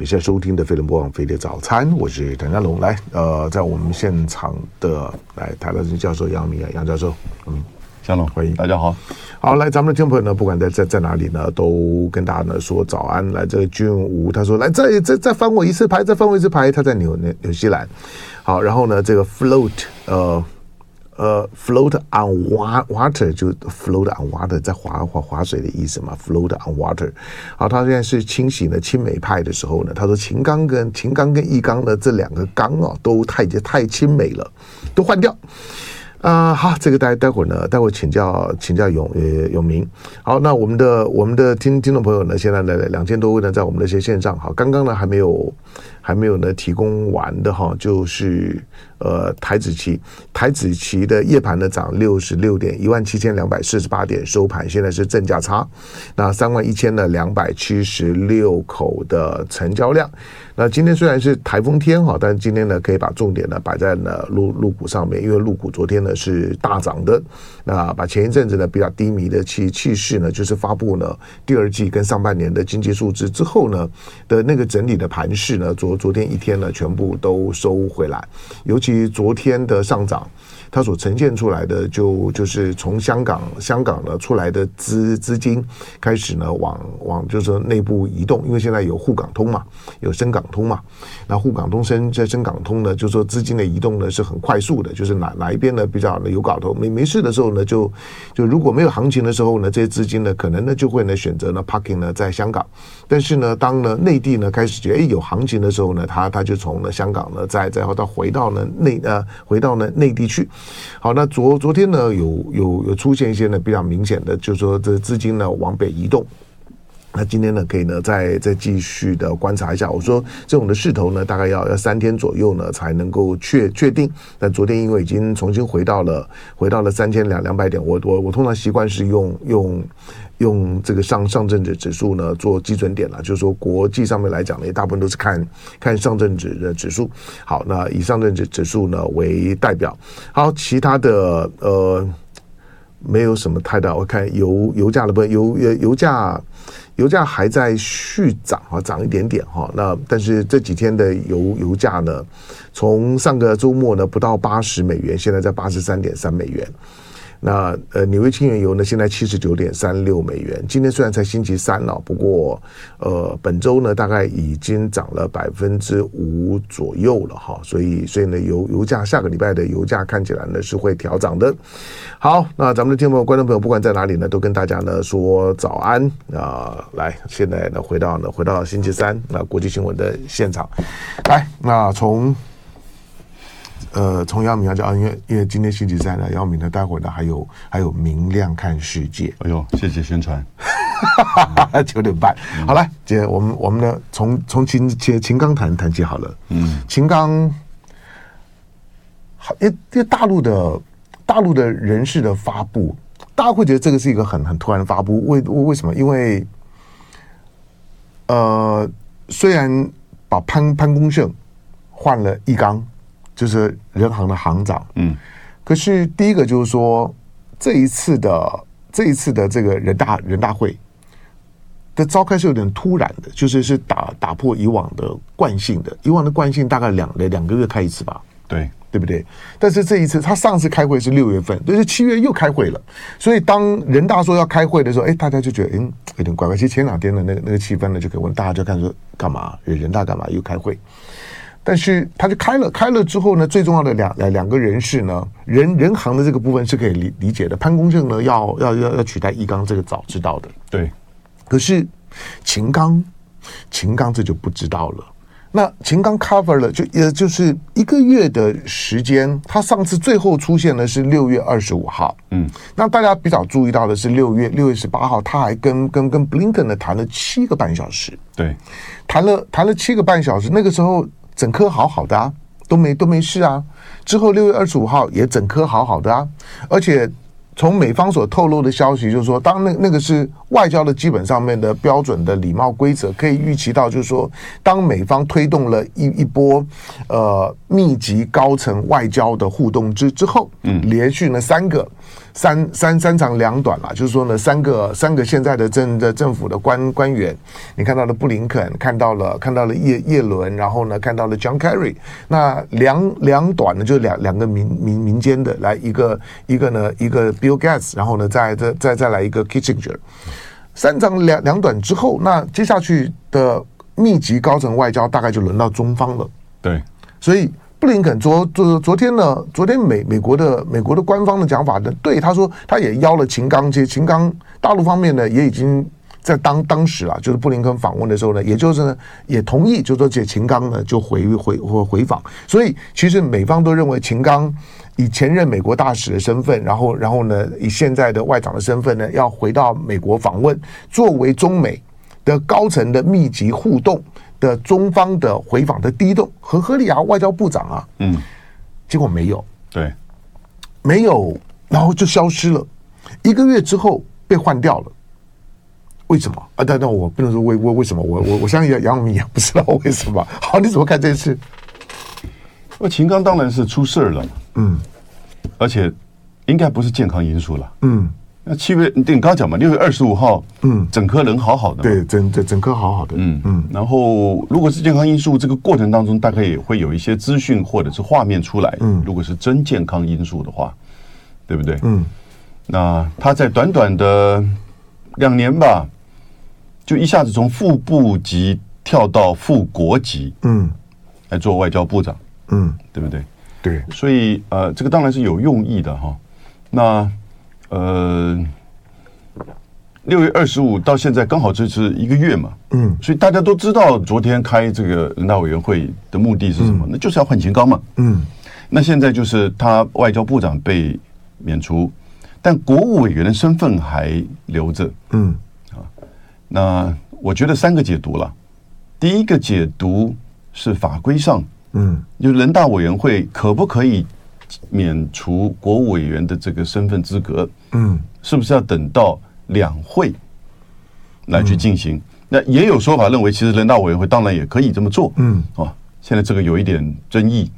你现在收听的飞碟播放飞碟早餐，我是谭家龙。来，呃，在我们现场的来台大教授杨明啊，杨教授，嗯，家龙欢迎，大家好，好，来，咱们的听众朋友呢，不管在在在哪里呢，都跟大家呢说早安。来，这个俊武他说，来再再再翻我一次牌，再翻我一次牌，他在纽纽纽西兰。好，然后呢，这个 float，呃。呃、，float on water 就 float on water 在划划划水的意思嘛，float on water。好，他现在是清洗呢亲美派的时候呢，他说秦刚跟秦刚跟易刚的这两个刚啊，都太太亲美了，都换掉。啊，好，这个待待会儿呢，待会儿请教请教永呃永明。好，那我们的我们的听听众朋友呢，现在呢两千多位呢在我们的一些线上，好，刚刚呢还没有还没有呢提供完的哈，就是。呃，台指期，台指期的夜盘呢涨六十六点，一万七千两百四十八点收盘，现在是正价差。那三万一千的两百七十六口的成交量。那今天虽然是台风天哈，但是今天呢可以把重点呢摆在了陆陆股上面，因为陆股昨天呢是大涨的。那把前一阵子呢比较低迷的气气势呢，就是发布了第二季跟上半年的经济数字之后呢的那个整体的盘势呢，昨昨天一天呢全部都收回来，尤其。于昨天的上涨，它所呈现出来的就就是从香港香港呢出来的资资金开始呢往往就是说内部移动，因为现在有沪港通嘛，有深港通嘛，那沪港通深在深港通呢，就说资金的移动呢是很快速的，就是哪哪一边呢比较有搞头，没没事的时候呢就就如果没有行情的时候呢，这些资金呢可能呢就会呢选择呢 parking 呢在香港，但是呢当呢内地呢开始觉得哎有行情的时候呢，他他就从呢香港呢再再后到回到呢内呃回到呢内地去。好，那昨昨天呢，有有有出现一些呢比较明显的，就是说这资金呢往北移动。那今天呢，可以呢再再继续的观察一下。我说这种的势头呢，大概要要三天左右呢才能够确确定。但昨天因为已经重新回到了回到了三千两两百点，我我我通常习惯是用用用这个上上证指指数呢做基准点了。就是说国际上面来讲呢，也大部分都是看看上证指的指数。好，那以上证指指数呢为代表。好，其他的呃没有什么太大。我看油油价的部分，油油油价。油价还在续涨啊，涨一点点哈。那但是这几天的油油价呢，从上个周末呢不到八十美元，现在在八十三点三美元。那呃，纽约轻原油呢，现在七十九点三六美元。今天虽然才星期三了，不过呃，本周呢大概已经涨了百分之五左右了哈。所以所以呢，油油价下个礼拜的油价看起来呢是会调涨的。好，那咱们的听众朋友、观众朋友，不管在哪里呢，都跟大家呢说早安啊、来，现在呢回到呢回到星期三那国际新闻的现场，来，那从。呃，从姚明讲啊，因为因为今天星期三呢，姚明呢，待会儿呢还有还有明亮看世界。哎呦，谢谢宣传。九点半，嗯、好来，姐，我们我们呢，从从秦秦秦刚谈谈起好了。嗯，秦刚，好，因为大陆的大陆的人士的发布，大家会觉得这个是一个很很突然的发布。为为什么？因为呃，虽然把潘潘功胜换了易纲。就是人行的行长，嗯，可是第一个就是说，这一次的这一次的这个人大人大会的召开是有点突然的，就是是打打破以往的惯性的，以往的惯性大概两两个月开一次吧，对对不对？但是这一次他上次开会是六月份，就是七月又开会了，所以当人大说要开会的时候，哎，大家就觉得嗯有点怪怪。其实前两天的那个那个气氛呢，就可以问大家就看说干嘛人大干嘛又开会。但是他就开了，开了之后呢，最重要的两两两个人士呢，人人行的这个部分是可以理理解的。潘公正呢，要要要要取代易纲，这个早知道的。对，可是秦刚，秦刚这就不知道了。那秦刚 cover 了，就也就是一个月的时间。他上次最后出现的是六月二十五号。嗯，那大家比较注意到的是六月六月十八号，他还跟跟跟布林肯呢谈了七个半小时。对，谈了谈了七个半小时，那个时候。整颗好好的啊，都没都没事啊。之后六月二十五号也整颗好好的啊，而且从美方所透露的消息就是说，当那那个是外交的基本上面的标准的礼貌规则，可以预期到就是说，当美方推动了一一波呃密集高层外交的互动之之后，嗯，连续呢三个三三三长两短啦，就是说呢，三个三个现在的政的政府的官官员，你看到了布林肯，看到了看到了叶叶伦，然后呢看到了 John Kerry，那两两短呢就是两两个民民民间的，来一个一个呢一个 Bill Gates，然后呢再再再再来一个 Kissinger，三长两两短之后，那接下去的密集高层外交大概就轮到中方了，对，所以。布林肯昨昨昨天呢？昨天美美国的美国的官方的讲法呢？对，他说他也邀了秦刚，其实秦刚大陆方面呢也已经在当当时啊，就是布林肯访问的时候呢，也就是呢也同意，就说这秦刚呢就回回回回访。所以其实美方都认为秦刚以前任美国大使的身份，然后然后呢以现在的外长的身份呢，要回到美国访问，作为中美的高层的密集互动。的中方的回访的第一动很合理啊，外交部长啊，嗯，结果没有，对，没有，然后就消失了，一个月之后被换掉了，为什么？啊？但但我不能说为为为什么，我我我相信杨杨永明也不知道 为什么。好，你怎么看这次？那秦刚当然是出事了，嗯，而且应该不是健康因素了，嗯。那七月，你刚刚讲嘛，六月二十五号，嗯，整颗人好好的，对，整整整颗好好的，嗯嗯。然后，如果是健康因素，这个过程当中大概也会有一些资讯或者是画面出来。嗯，如果是真健康因素的话，对不对？嗯。那他在短短的两年吧，就一下子从副部级跳到副国级，嗯，来做外交部长，嗯，对不对？对。所以，呃，这个当然是有用意的哈。那。呃，六月二十五到现在刚好这是一个月嘛，嗯，所以大家都知道昨天开这个人大委员会的目的是什么？嗯、那就是要换秦刚嘛，嗯，那现在就是他外交部长被免除，但国务委员的身份还留着，嗯，啊，那我觉得三个解读了，第一个解读是法规上，嗯，就人大委员会可不可以？免除国务委员的这个身份资格，嗯，是不是要等到两会来去进行？那也有说法认为，其实人大委员会当然也可以这么做，嗯，哦，现在这个有一点争议，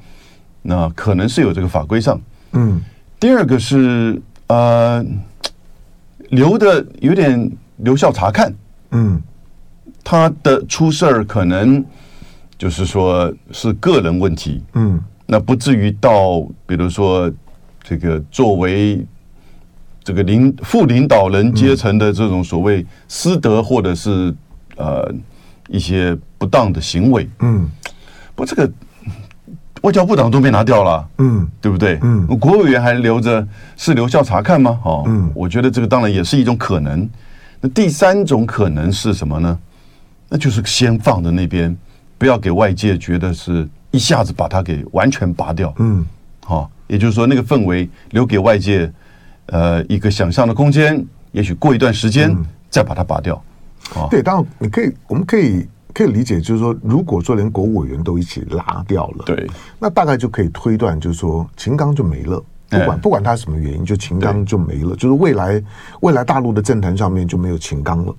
那可能是有这个法规上，嗯。第二个是呃，留的有点留校察看，嗯，他的出事儿可能就是说是个人问题，嗯。那不至于到，比如说，这个作为这个领副领导人阶层的这种所谓私德，或者是呃一些不当的行为，嗯，不，这个外交部长都被拿掉了，嗯，对不对？嗯，国务委员还留着，是留校察看吗？哦，嗯，我觉得这个当然也是一种可能。那第三种可能是什么呢？那就是先放在那边，不要给外界觉得是。一下子把它给完全拔掉，嗯，好，也就是说那个氛围留给外界，呃，一个想象的空间，也许过一段时间再把它拔掉，啊，对，当然你可以，我们可以可以理解，就是说，如果说连国务委员都一起拉掉了，对，那大概就可以推断，就是说秦刚就没了，不管不管他什么原因，就秦刚就没了，就是未来未来大陆的政坛上面就没有秦刚了。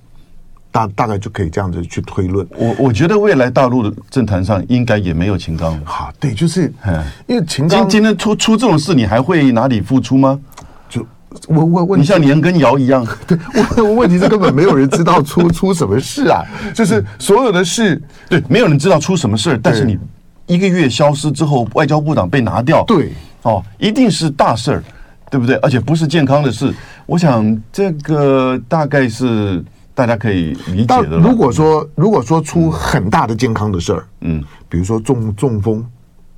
大大概就可以这样子去推论。我我觉得未来大陆的政坛上应该也没有秦刚。好，对，就是，因为秦刚今今天出出这种事，你还会哪里付出吗？就我我问你，像年羹尧一样，对，问问题是根本没有人知道出 出什么事啊，就是所有的事，对，没有人知道出什么事，但是你一个月消失之后，外交部长被拿掉，对，哦，一定是大事儿，对不对？而且不是健康的事。我想这个大概是。大家可以理解的。如果说如果说出很大的健康的事儿，嗯，比如说中中风，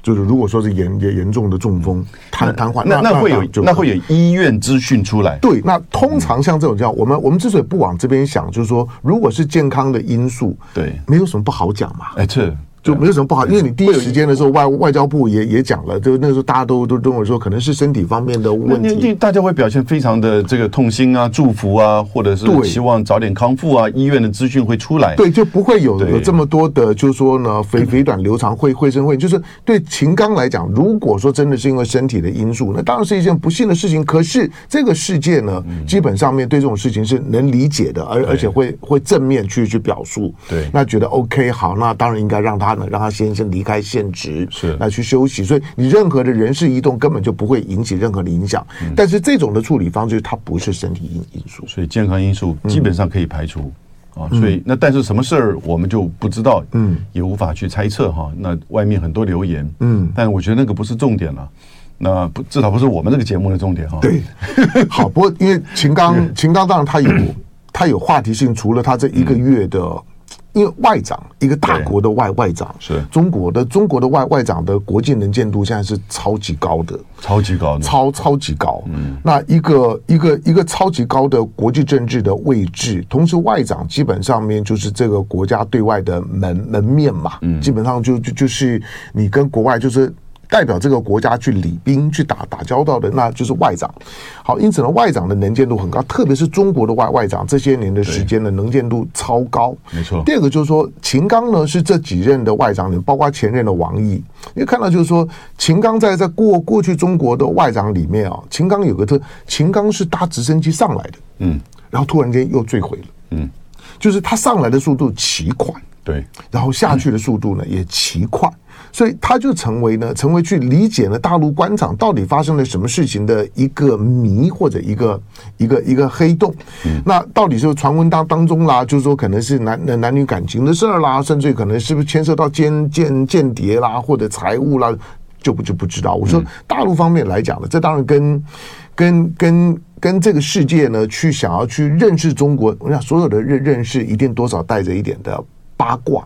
就是如果说是严严严重的中风瘫瘫痪，那那会有那会有医院资讯出来。对，那通常像这种叫，我们我们之所以不往这边想，就是说，如果是健康的因素，对，没有什么不好讲嘛。哎，这。就没有什么不好，因为你第一时间的时候，外外交部也也讲了，就那个时候大家都都跟我说可能是身体方面的问题，大家会表现非常的这个痛心啊、祝福啊，或者是希望早点康复啊，医院的资讯会出来，对，就不会有有这么多的，就是说呢，肥肥短流长会会生会，就是对秦刚来讲，如果说真的是因为身体的因素，那当然是一件不幸的事情。可是这个世界呢，基本上面对这种事情是能理解的，而而且会会正面去去表述，对，那觉得 OK 好，那当然应该让他。呢，让他先生离开现职，是来去休息。所以你任何的人事移动根本就不会引起任何的影响。嗯、但是这种的处理方式，它不是身体因因素，所以健康因素基本上可以排除。嗯啊，所以那但是什么事儿我们就不知道，嗯，也无法去猜测哈。那外面很多留言，嗯，但我觉得那个不是重点了，那不至少不是我们这个节目的重点哈。对，好，不过因为秦刚，秦刚当然他有他有话题性，除了他这一个月的。因为外长一个大国的外外长是中国的中国的外外长的国际能见度现在是超级高的，超级高的，超超级高。嗯，那一个一个一个超级高的国际政治的位置，同时外长基本上面就是这个国家对外的门门面嘛，嗯，基本上就就就是你跟国外就是。代表这个国家去礼兵去打打交道的，那就是外长。好，因此呢，外长的能见度很高，特别是中国的外外长，这些年的时间的能见度超高。没错。第二个就是说，秦刚呢是这几任的外长里，包括前任的王毅，因为看到就是说，秦刚在在过过去中国的外长里面啊，秦刚有个特，秦刚是搭直升机上来的，嗯，然后突然间又坠毁了，嗯，就是他上来的速度奇快，对，然后下去的速度呢、嗯、也奇快。所以他就成为呢，成为去理解呢大陆官场到底发生了什么事情的一个谜或者一个一个一个黑洞。嗯、那到底是传闻当当中啦，就是说可能是男男女感情的事儿啦，甚至可能是不是牵涉到间间间谍啦或者财务啦，就不就不知道。我说大陆方面来讲呢，这当然跟跟跟跟这个世界呢去想要去认识中国，我想所有的认认识一定多少带着一点的八卦。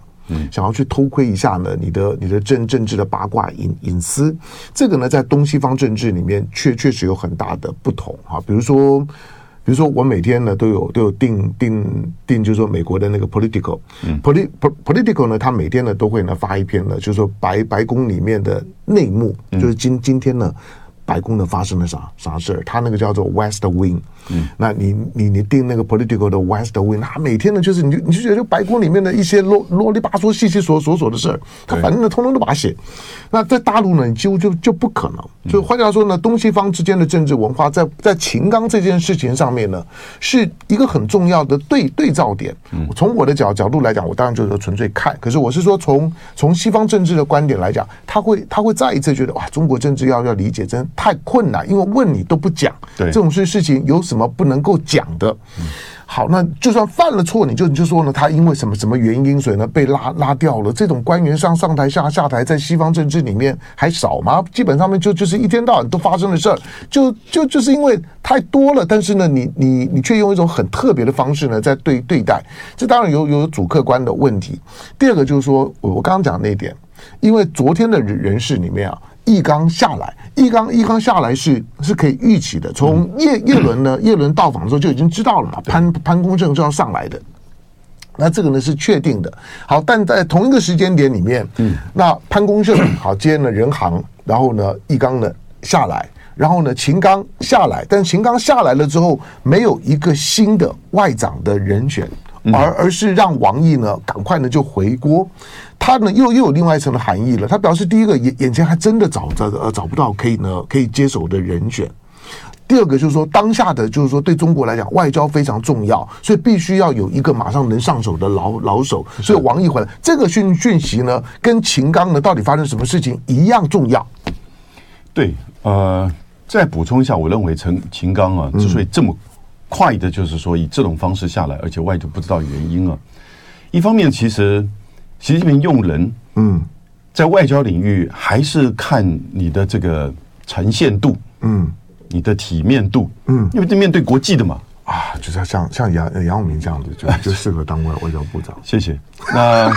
想要去偷窥一下呢，你的你的政政治的八卦隐隐私，这个呢，在东西方政治里面确确实有很大的不同啊。比如说，比如说我每天呢都有都有定定定，就是说美国的那个 Political，Polit Political 呢，他每天呢都会呢发一篇呢，就是说白白宫里面的内幕，就是今今天呢。白宫呢发生了啥啥事儿？他那个叫做 West Wing，嗯，那你你你订那个 Political 的 West Wing，他每天呢就是你就你就觉得就白宫里面的一些啰啰里吧嗦、细细琐琐的事儿，他反正呢通通都把它写。那在大陆呢，你几乎就就不可能。就换句话说呢，东西方之间的政治文化在在秦刚这件事情上面呢，是一个很重要的对对照点。从我的角角度来讲，我当然就是纯粹看。可是我是说从从西方政治的观点来讲，他会他会再一次觉得哇，中国政治要要理解真。太困难，因为问你都不讲，对这种事事情有什么么不能够讲的？好，那就算犯了错，你就你就说呢，他因为什么什么原因，所以呢被拉拉掉了。这种官员上上台下下台，在西方政治里面还少吗？基本上面就就是一天到晚都发生的事儿，就就就是因为太多了。但是呢，你你你却用一种很特别的方式呢在对对待，这当然有有主客观的问题。第二个就是说我我刚刚讲那一点，因为昨天的人人事里面啊。易纲下来，易纲易纲下来是是可以预期的。从叶叶伦呢，叶伦到访的时候就已经知道了嘛，潘潘功胜是要上来的。那这个呢是确定的。好，但在同一个时间点里面，嗯，那潘功胜好接了人行，然后呢，易纲呢下来，然后呢，秦刚下来，但秦刚下来了之后，没有一个新的外长的人选。而而是让王毅呢赶快呢就回锅，他呢又又有另外一层的含义了。他表示，第一个眼眼前还真的找着呃找不到可以呢可以接手的人选。第二个就是说，当下的就是说对中国来讲，外交非常重要，所以必须要有一个马上能上手的老老手。所以王毅回来，这个讯讯息呢，跟秦刚呢到底发生什么事情一样重要。对，呃，再补充一下，我认为陈秦刚啊之所以这么。快的，就是说以这种方式下来，而且外界不知道原因啊。一方面，其实习近平用人，嗯，在外交领域还是看你的这个呈现度，嗯，你的体面度，嗯，因为这面对国际的嘛，啊，就是像像杨杨永明这样子，就就适合当外外交部长。谢谢。那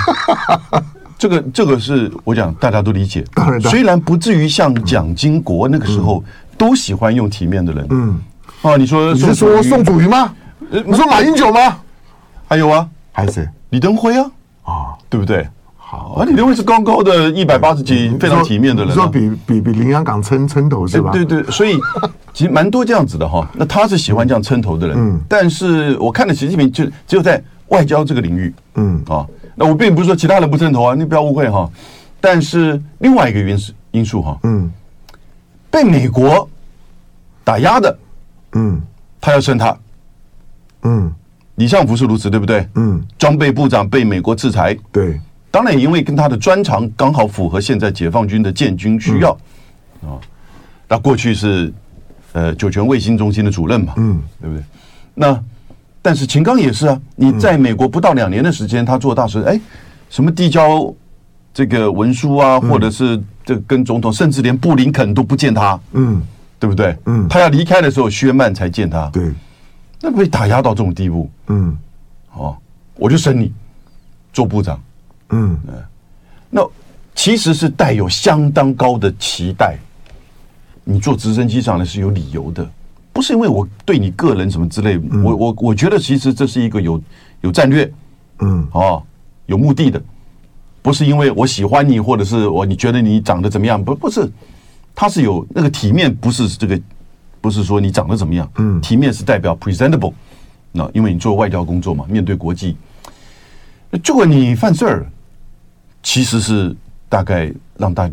这个这个是我讲大家都理解，虽然不至于像蒋经国那个时候都喜欢用体面的人，嗯。哦，你说你是说宋祖瑜吗？你说马英九吗？还有啊，还是李登辉啊？啊，对不对？好啊，李登辉是高高的一百八十几，非常体面的人。你说比比比林洋港撑撑头是吧？对对，所以 其实蛮多这样子的哈。那他是喜欢这样撑头的人，嗯。但是我看了习近平就只有在外交这个领域，嗯啊。那我并不是说其他人不撑头啊，你不要误会哈。但是另外一个因素因素哈，嗯，被美国打压的。嗯，他要升他。嗯，李尚福是如此，对不对？嗯，装备部长被美国制裁，对，当然也因为跟他的专长刚好符合现在解放军的建军需要。啊。那过去是呃酒泉卫星中心的主任嘛，嗯，对不对？那但是秦刚也是啊，你在美国不到两年的时间，他做大使，哎，什么递交这个文书啊，或者是这跟总统，甚至连布林肯都不见他，嗯，对不对？嗯，他要离开的时候，薛曼才见他，对，那被打压到这种地步，嗯，哦，我就升你做部长。嗯，那其实是带有相当高的期待。你坐直升机上来是有理由的，不是因为我对你个人什么之类。我我我觉得其实这是一个有有战略，嗯，哦，有目的的，不是因为我喜欢你，或者是我你觉得你长得怎么样？不不是，他是有那个体面，不是这个，不是说你长得怎么样，嗯，体面是代表 presentable。那因为你做外交工作嘛，面对国际，结果你犯事儿。其实是大概让大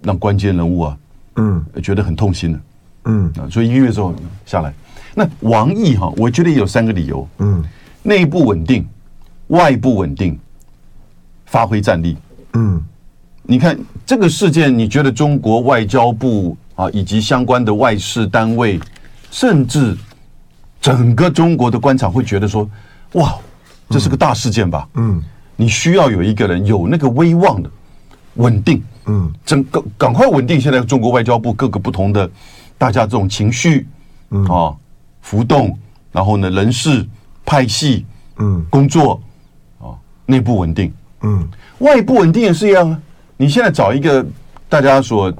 让关键人物啊，嗯，觉得很痛心的，嗯。啊，所以一个月之后下来，那王毅哈，我觉得也有三个理由，嗯，内部稳定，外部稳定，发挥战力，嗯，你看这个事件，你觉得中国外交部啊，以及相关的外事单位，甚至整个中国的官场会觉得说，哇，这是个大事件吧，嗯。嗯你需要有一个人有那个威望的稳定，嗯，整个赶快稳定。现在中国外交部各个不同的大家这种情绪，嗯啊浮动，然后呢人事派系，嗯工作啊内部稳定，嗯外部稳定也是一样啊。你现在找一个大家所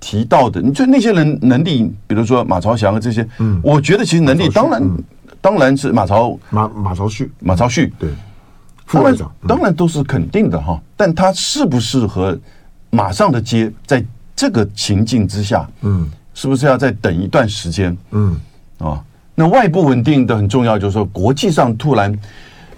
提到的，你就那些人能力，比如说马朝祥啊这些，嗯，我觉得其实能力当然当然是马朝马马朝旭。马朝旭。对。副会长当然都是肯定的哈，但他适不适合马上的接，在这个情境之下，嗯，是不是要再等一段时间？嗯，啊，那外部稳定的很重要，就是说国际上突然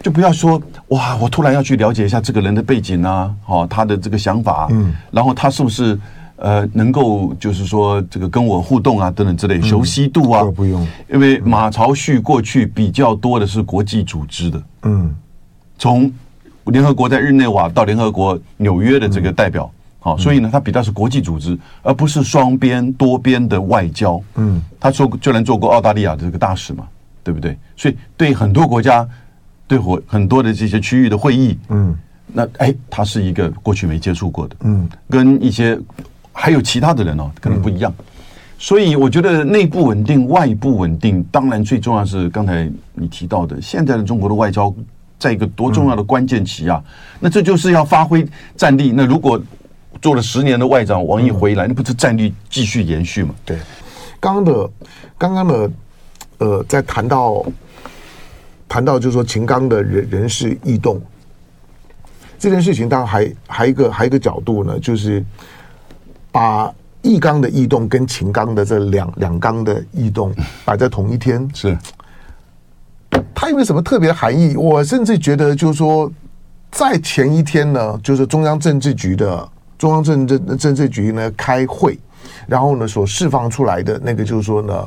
就不要说哇，我突然要去了解一下这个人的背景啊，哦，他的这个想法，嗯，然后他是不是呃能够就是说这个跟我互动啊等等之类，熟悉度啊，不用，因为马朝旭过去比较多的是国际组织的，嗯。从联合国在日内瓦到联合国纽约的这个代表，好，所以呢，他比较是国际组织，而不是双边多边的外交。嗯，他做就能做过澳大利亚的这个大使嘛，对不对？所以对很多国家，对很很多的这些区域的会议，嗯，那哎，他是一个过去没接触过的，嗯，跟一些还有其他的人哦，可能不一样。所以我觉得内部稳定、外部稳定，当然最重要是刚才你提到的，现在的中国的外交。在一个多重要的关键期啊，那这就是要发挥战力。那如果做了十年的外长，王毅回来，那不是战力继续延续吗？对，刚刚的刚刚的呃，在谈到谈到就是说秦刚的人人事异动这件事情，当然还还一个还一个角度呢，就是把易纲的异动跟秦刚的这两两纲的异动摆在同一天是。它有没有什么特别的含义？我甚至觉得，就是说，在前一天呢，就是中央政治局的中央政治政治局呢开会，然后呢所释放出来的那个，就是说呢，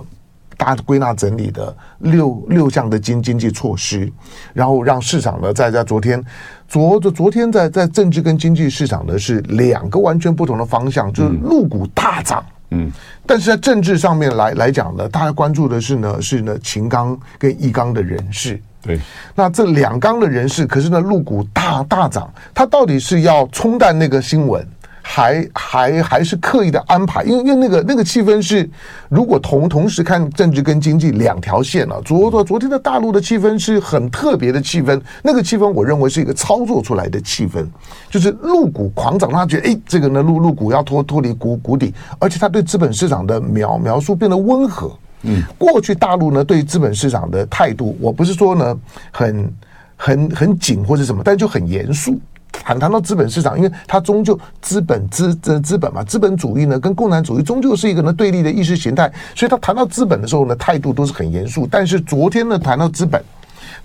大家归纳整理的六六项的经经济措施，然后让市场呢在在昨天昨昨天在在政治跟经济市场呢是两个完全不同的方向，就是陆股大涨。嗯，但是在政治上面来来讲呢，大家关注的是呢是呢秦刚跟易刚的人事。对，那这两刚的人事，可是呢陆股大大涨，他到底是要冲淡那个新闻？还还还是刻意的安排，因为因为那个那个气氛是，如果同同时看政治跟经济两条线啊，昨昨昨天的大陆的气氛是很特别的气氛，那个气氛我认为是一个操作出来的气氛，就是陆股狂涨，他觉得哎，这个呢陆陆股要脱脱离谷谷底，而且他对资本市场的描描述变得温和。嗯，过去大陆呢对资本市场的态度，我不是说呢很很很紧或者什么，但就很严肃。谈谈到资本市场，因为它终究资本资资资本嘛，资本主义呢跟共产主义终究是一个呢对立的意识形态，所以他谈到资本的时候呢，态度都是很严肃。但是昨天呢，谈到资本，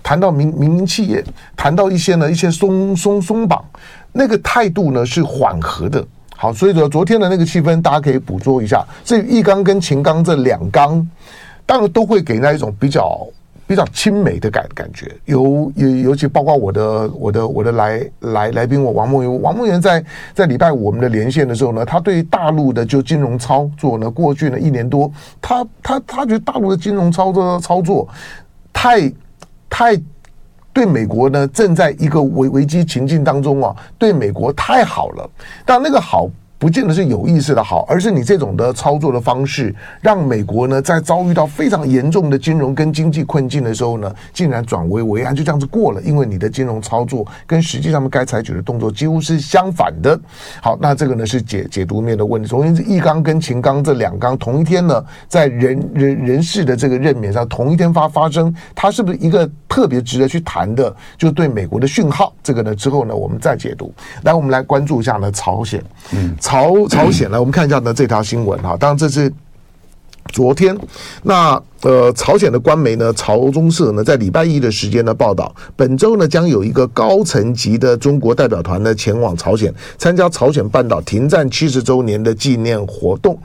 谈到民民营企业，谈到一些呢一些松松松绑，那个态度呢是缓和的。好，所以说昨天的那个气氛，大家可以捕捉一下。至于易纲跟秦刚这两纲，当然都会给人家一种比较比较亲美的感感觉，尤尤尤其包括我的我的我的来来来宾我王梦圆，王梦圆在在礼拜五我们的连线的时候呢，他对大陆的就金融操作呢，过去呢一年多，他他他觉得大陆的金融操作操作太太对美国呢正在一个危危机情境当中啊，对美国太好了，但那个好。不见得是有意识的好，而是你这种的操作的方式，让美国呢在遭遇到非常严重的金融跟经济困境的时候呢，竟然转危为安，就这样子过了。因为你的金融操作跟实际上面该采取的动作几乎是相反的。好，那这个呢是解解读面的问题。首先是易纲跟秦刚这两纲同一天呢，在人人人事的这个任免上同一天发发生，它是不是一个特别值得去谈的？就对美国的讯号，这个呢之后呢我们再解读。来，我们来关注一下呢朝鲜，嗯。朝朝鲜呢，我们看一下呢这条新闻哈，当然这是昨天那。呃，朝鲜的官媒呢，朝中社呢，在礼拜一的时间呢报道，本周呢将有一个高层级的中国代表团呢前往朝鲜，参加朝鲜半岛停战七十周年的纪念活动。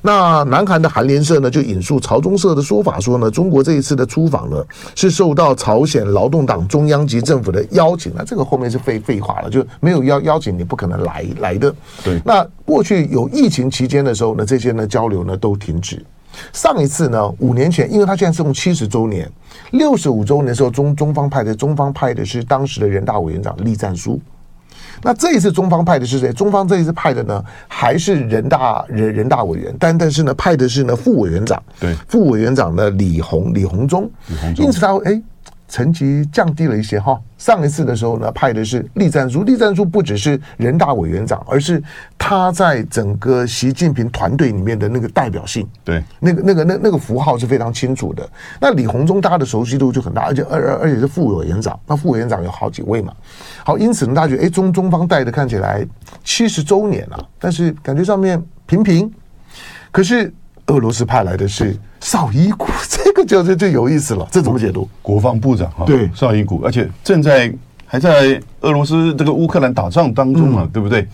那南韩的韩联社呢就引述朝中社的说法说呢，中国这一次的出访呢是受到朝鲜劳动党中央级政府的邀请。那这个后面是废废话了，就没有邀邀请你不可能来来的。对，那过去有疫情期间的时候呢，这些呢交流呢都停止。上一次呢，五年前，因为他现在是用七十周年、六十五周年的时候，中中方派的中方派的是当时的人大委员长栗战书。那这一次中方派的是谁？中方这一次派的呢，还是人大人人大委员，但但是呢，派的是呢副委员长，对，副委员长呢李鸿李鸿忠，李红忠，因此他会哎。层级降低了一些哈。上一次的时候呢，派的是栗战书。栗战书不只是人大委员长，而是他在整个习近平团队里面的那个代表性。对，那个那个那那个符号是非常清楚的。那李鸿忠大家的熟悉度就很大，而且而而而且是副委员长。那副委员长有好几位嘛。好，因此呢，大家觉得哎，中中方带的看起来七十周年了，但是感觉上面平平。可是。俄罗斯派来的是绍伊古，这个就就就有意思了。这怎么解读？国防部长哈，对，绍伊古，而且正在还在俄罗斯这个乌克兰打仗当中啊，嗯、对不对？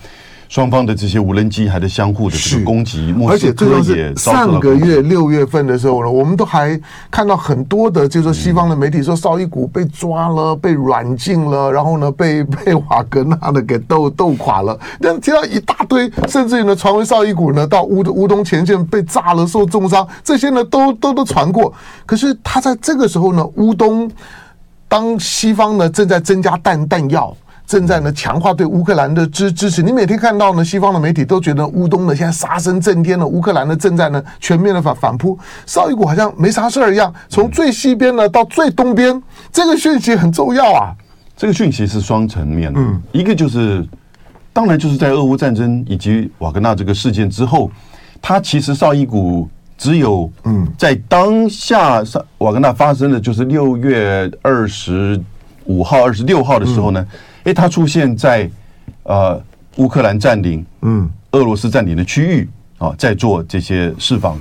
双方的这些无人机还在相互的这个攻击，而且最重要是上个月六月份的时候呢，我们都还看到很多的，就是说西方的媒体说绍伊古被抓了，被软禁了，然后呢被 被瓦格纳的给斗斗垮了，但是提到一大堆，甚至于呢传闻绍伊古呢到乌乌东前线被炸了，受重伤，这些呢都都都传过。可是他在这个时候呢，乌东当西方呢正在增加弹弹药。正在呢强化对乌克兰的支支持。你每天看到呢，西方的媒体都觉得乌东呢现在杀声震天了，乌克兰呢正在呢全面的反反扑。绍伊古好像没啥事儿一样，从最西边呢到最东边，这个讯息很重要啊。这个讯息是双层面的，一个就是当然就是在俄乌战争以及瓦格纳这个事件之后，他其实绍伊古只有嗯在当下上瓦格纳发生的就是六月二十五号、二十六号的时候呢。哎，他出现在呃乌克兰占领、嗯。俄罗斯占领的区域啊，在做这些释放，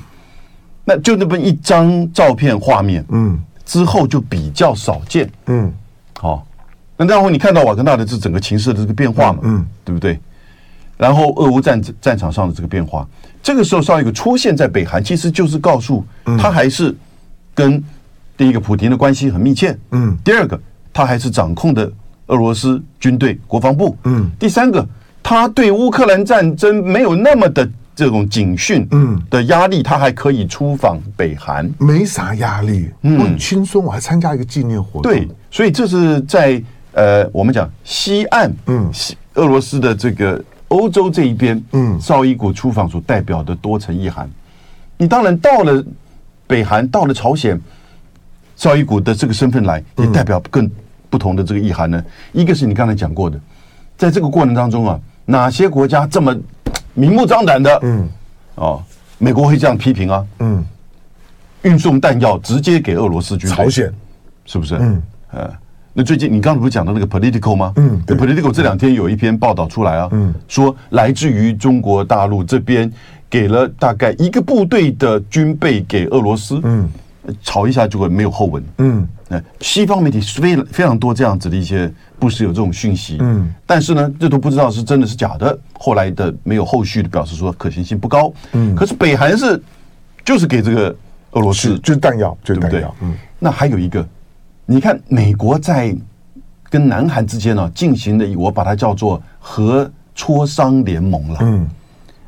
那就那么一张照片画面，嗯，之后就比较少见，嗯，好，那然后你看到瓦格纳的这整个情势的这个变化嘛，嗯，对不对？然后俄乌战战场上的这个变化，这个时候上一个出现在北韩，其实就是告诉他还是跟第一个普京的关系很密切，嗯，第二个他还是掌控的。俄罗斯军队国防部，嗯，第三个，他对乌克兰战争没有那么的这种警讯，嗯，的压力，他还可以出访北韩，没啥压力，嗯，很轻松，我还参加一个纪念活动，对，所以这是在呃，我们讲西岸，嗯，西俄罗斯的这个欧洲这一边，嗯，绍伊古出访所代表的多层意涵。你当然到了北韩，到了朝鲜，绍伊古的这个身份来，也代表更。不同的这个意涵呢，一个是你刚才讲过的，在这个过程当中啊，哪些国家这么明目张胆的，嗯，哦，美国会这样批评啊，嗯，运送弹药直接给俄罗斯军队，朝鲜。是不是？嗯，呃，那最近你刚才不是讲到那个 Political 吗？嗯，Political 这两天有一篇报道出来啊，嗯，说来自于中国大陆这边给了大概一个部队的军备给俄罗斯，嗯。吵一下就会没有后文。嗯，西方媒体非非常多这样子的一些不时有这种讯息。嗯，但是呢，这都不知道是真的是假的。后来的没有后续的表示说可行性不高。嗯，可是北韩是就是给这个俄罗斯就是弹药，就是弹药。嗯，那还有一个，你看美国在跟南韩之间呢、啊、进行的，我把它叫做核磋商联盟了。嗯，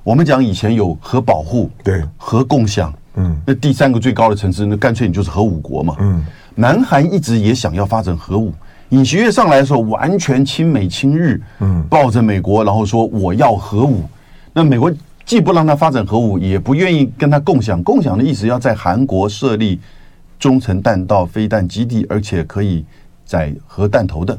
我们讲以前有核保护，对，核共享，嗯，那第三个最高的层次，那干脆你就是核武国嘛。嗯，南韩一直也想要发展核武。尹锡悦上来的时候，完全亲美亲日，嗯，抱着美国，然后说我要核武。那美国既不让他发展核武，也不愿意跟他共享。共享的意思要在韩国设立中程弹道飞弹基地，而且可以载核弹头的。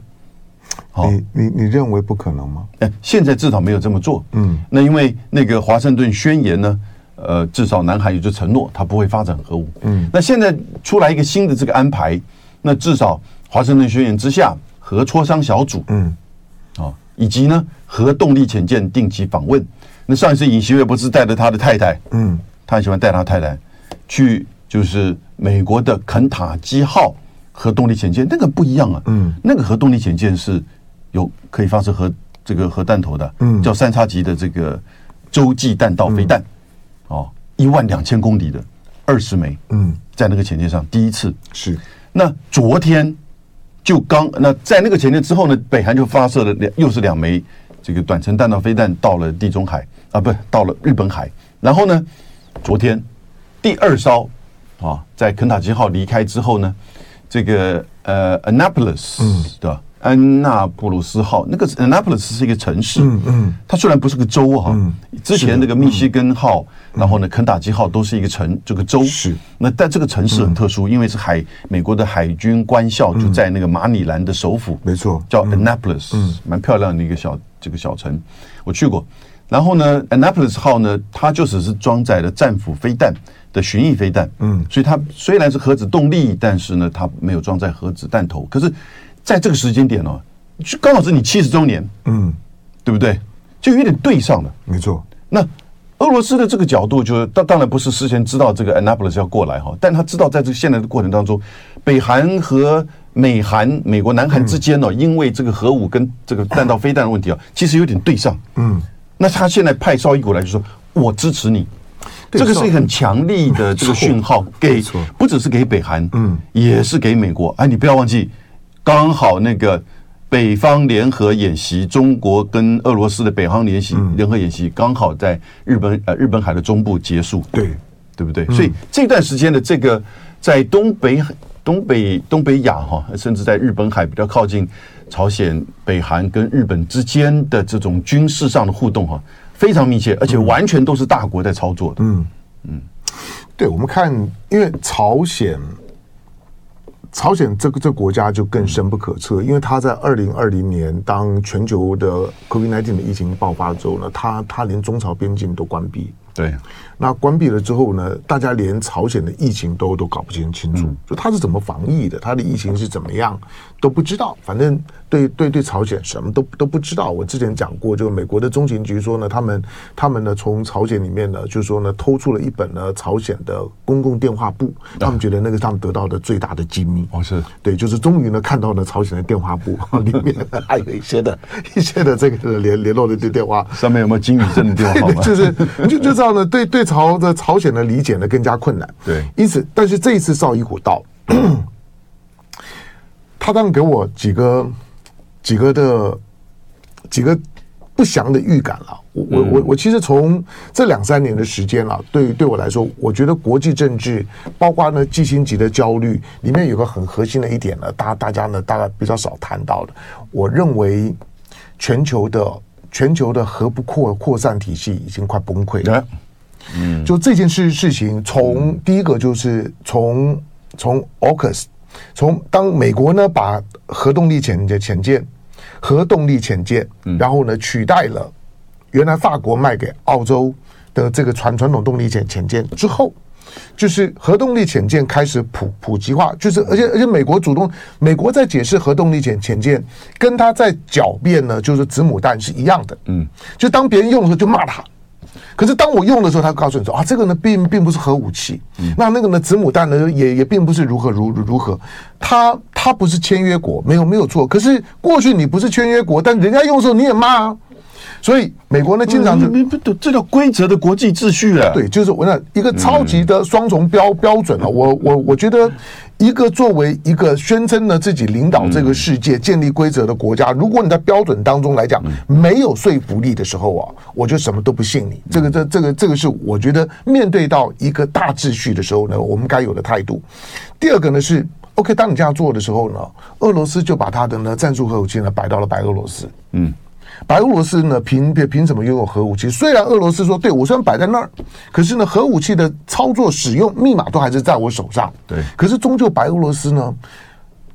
好，你你你认为不可能吗？哎，现在至少没有这么做。嗯，那因为那个华盛顿宣言呢，呃，至少南韩有就承诺他不会发展核武。嗯，那现在出来一个新的这个安排，那至少。华盛顿宣言之下，核磋商小组，嗯，啊，以及呢，核动力潜舰定期访问。那上一次尹锡悦不是带着他的太太，嗯，他很喜欢带他太太去，就是美国的肯塔基号核动力潜舰，那个不一样啊，嗯，那个核动力潜舰是有可以发射核这个核弹头的，嗯，叫三叉戟的这个洲际弹道飞弹，哦，一万两千公里的二十枚，嗯，在那个潜舰上第一次是。那昨天。就刚那在那个前天之后呢，北韩就发射了两又是两枚这个短程弹道飞弹到了地中海啊，不到了日本海。然后呢，昨天第二艘啊，在肯塔基号离开之后呢，这个呃，Annapolis，嗯，对吧？安纳布鲁斯号，那个 Annapolis 是一个城市，嗯嗯，它虽然不是个州哈，之前那个密西根号，然后呢，肯塔基号都是一个城，这个州。是。那但这个城市很特殊，因为是海美国的海军官校就在那个马里兰的首府，没错，叫 Annapolis，嗯，蛮漂亮的一个小这个小城，我去过。然后呢，Annapolis 号呢，它就只是装载了战斧飞弹的巡弋飞弹，嗯，所以它虽然是核子动力，但是呢，它没有装载核子弹头，可是。在这个时间点哦，就刚好是你七十周年，嗯，对不对？就有点对上了，没错。那俄罗斯的这个角度，就是当当然不是事先知道这个 Annapolis 要过来哈，但他知道在这个现在的过程当中，北韩和美韩、美国、南韩之间哦，因为这个核武跟这个弹道飞弹的问题啊，其实有点对上，嗯。那他现在派绍伊古来就说，我支持你，这个是一个很强力的这个讯号，给不只是给北韩，嗯，也是给美国。哎，你不要忘记。刚好那个北方联合演习，中国跟俄罗斯的北方联习联合演习，刚好在日本呃日本海的中部结束，对对不对？所以这段时间的这个在东北东北东北亚哈，甚至在日本海比较靠近朝鲜、北韩跟日本之间的这种军事上的互动哈，非常密切，而且完全都是大国在操作的。嗯嗯，对，我们看，因为朝鲜。朝鲜这个这个国家就更深不可测，因为他在二零二零年当全球的 COVID-19 的疫情爆发之后呢，他他连中朝边境都关闭。对，那关闭了之后呢，大家连朝鲜的疫情都都搞不清清楚，就他是怎么防疫的，他的疫情是怎么样都不知道。反正对对对，朝鲜什么都都不知道。我之前讲过，就美国的中情局说呢，他们他们呢从朝鲜里面呢，就是说呢偷出了一本呢朝鲜的公共电话簿，他们觉得那个是他们得到的最大的机密。哦，是对，就是终于呢看到了朝鲜的电话簿里面还有一些的一些的这个联联络的电电话，上面有没有金宇镇的电话号码？就是就就是。这样呢，对对朝的朝鲜的理解呢更加困难。对，因此，但是这一次绍伊古到，他当然给我几个几个的几个不祥的预感了。我我我我其实从这两三年的时间啊，对对我来说，我觉得国际政治包括呢季辛级的焦虑里面有个很核心的一点呢，大大家呢大概比较少谈到的。我认为全球的。全球的核不扩扩散体系已经快崩溃了。嗯，就这件事事情，从第一个就是从从 AUKUS，从当美国呢把核动力潜潜潜舰、核动力潜舰，然后呢取代了原来法国卖给澳洲的这个传传统动力潜潜舰之后。就是核动力潜舰开始普普及化，就是而且而且美国主动，美国在解释核动力潜潜舰，跟他在狡辩呢，就是子母弹是一样的。嗯，就当别人用的时候就骂他，可是当我用的时候，他告诉你说啊，这个呢并并不是核武器。嗯，那那个呢子母弹呢也也并不是如何如如何，他他不是签约国，没有没有错。可是过去你不是签约国，但人家用的时候你也骂啊。所以美国呢，经常就不不，这叫规则的国际秩序啊。对，就是我那一个超级的双重标标准啊。我我我觉得，一个作为一个宣称呢自己领导这个世界、建立规则的国家，如果你在标准当中来讲没有说服力的时候啊，我就什么都不信你。这个这这个这个是我觉得面对到一个大秩序的时候呢，我们该有的态度。第二个呢是，OK，当你这样做的时候呢，俄罗斯就把他的呢战术核武器呢摆到了白俄罗斯，嗯。白俄罗斯呢，凭凭凭什么拥有核武器？虽然俄罗斯说，对，我虽然摆在那儿，可是呢，核武器的操作使用密码都还是在我手上。对，可是终究白俄罗斯呢，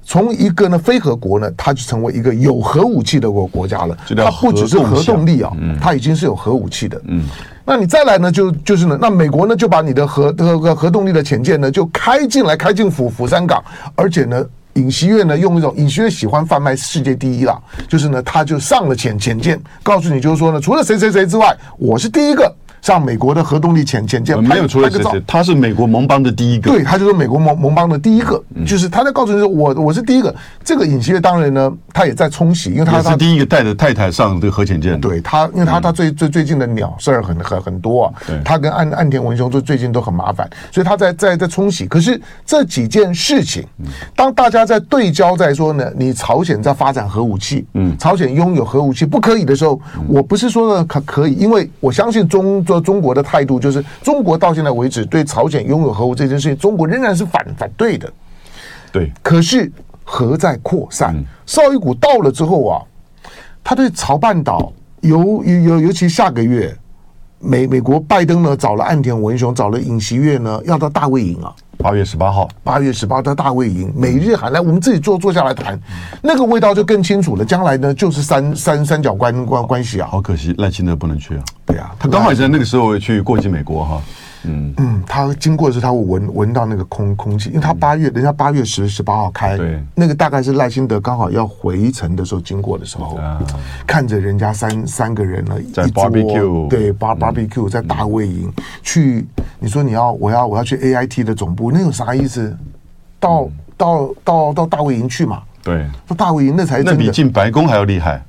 从一个呢非核国呢，它就成为一个有核武器的国国家了。它不只是核动力啊，它已经是有核武器的。嗯，那你再来呢，就就是呢，那美国呢就把你的核核核动力的潜舰呢就开进来，开进釜釜山港，而且呢。尹锡悦呢，用一种尹锡悦喜欢贩卖世界第一啦，就是呢，他就上了潜潜舰，告诉你就是说呢，除了谁谁谁之外，我是第一个。上美国的核动力潜潜舰，没有出来谁谁，他是美国盟邦的第一个。对，他就是美国盟盟邦的第一个，就是他在告诉你说，我我是第一个。这个尹锡悦当然呢，他也在冲洗，因为他是第一个带着太太上这个核潜舰。对他，因为他他最最最近的鸟事儿很很很多啊。他跟岸岸田文雄最最近都很麻烦，所以他在在在冲洗。可是这几件事情，当大家在对焦在说呢，你朝鲜在发展核武器，嗯，朝鲜拥有核武器不可以的时候，我不是说呢可可以，因为我相信中做中国的态度。就是中国到现在为止对朝鲜拥有核武这件事情，中国仍然是反反对的。对，可是核在扩散，绍伊古到了之后啊，他对朝半岛尤尤尤其下个月，美美国拜登呢找了岸田文雄，找了尹锡悦呢，要到大卫营啊。八月十八号，八月十八的大卫营，美日韩来，我们自己坐坐下来谈，那个味道就更清楚了。将来呢，就是三三三角关关关系啊。好可惜，赖清德不能去啊。对啊，他刚好也在那个时候去过境美国哈。嗯。嗯，他经过的时候，他会闻闻到那个空空气，因为他八月，人家八月十十八号开，对，那个大概是赖清德刚好要回程的时候经过的时候，看着人家三三个人呢，在 barbecue，对，bar barbecue 在大卫营去，你说你要我要我要去 AIT 的总部，那有啥意思？到到到到大卫营去嘛？对，到大卫营那才那比进白宫还要厉害。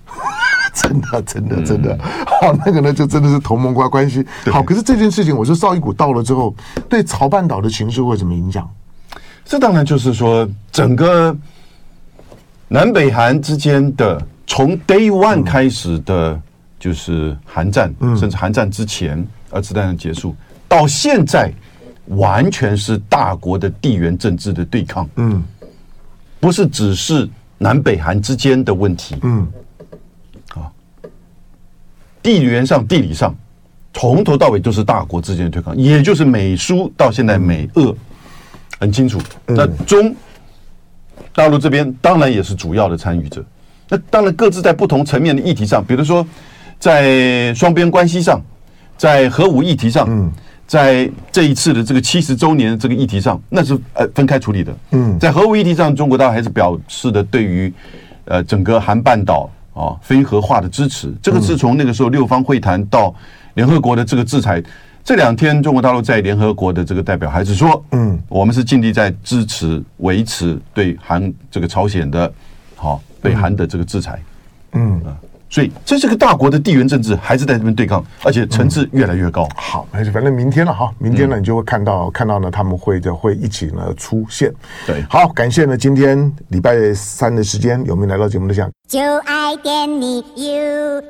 真的，真的，真的，嗯、好，那个呢，就真的是同盟关关系。好，可是这件事情，我说绍伊古到了之后，对朝半岛的情势会什么影响？这当然就是说，整个南北韩之间的从 Day One 开始的，就是韩战，嗯、甚至韩战之前二次大战结束到现在，完全是大国的地缘政治的对抗。嗯，不是只是南北韩之间的问题。嗯。地缘上、地理上，从头到尾都是大国之间的对抗，也就是美苏到现在美俄很清楚。那中大陆这边当然也是主要的参与者。那当然各自在不同层面的议题上，比如说在双边关系上，在核武议题上，在这一次的这个七十周年的这个议题上，那是呃分开处理的。嗯，在核武议题上，中国大陆还是表示的对于呃整个韩半岛。啊，非核化的支持，这个是从那个时候六方会谈到联合国的这个制裁。这两天，中国大陆在联合国的这个代表还是说，嗯，我们是尽力在支持维持对韩这个朝鲜的，好对韩的这个制裁，嗯啊。所以这是个大国的地缘政治，还是在这边对抗，而且层次越来越高。嗯、好，还是反正明天了哈，明天呢，你就会看到、嗯、看到呢，他们会的会一起呢出现。对，好，感谢呢，今天礼拜三的时间，有没有来到节目的讲？就爱点你 UFO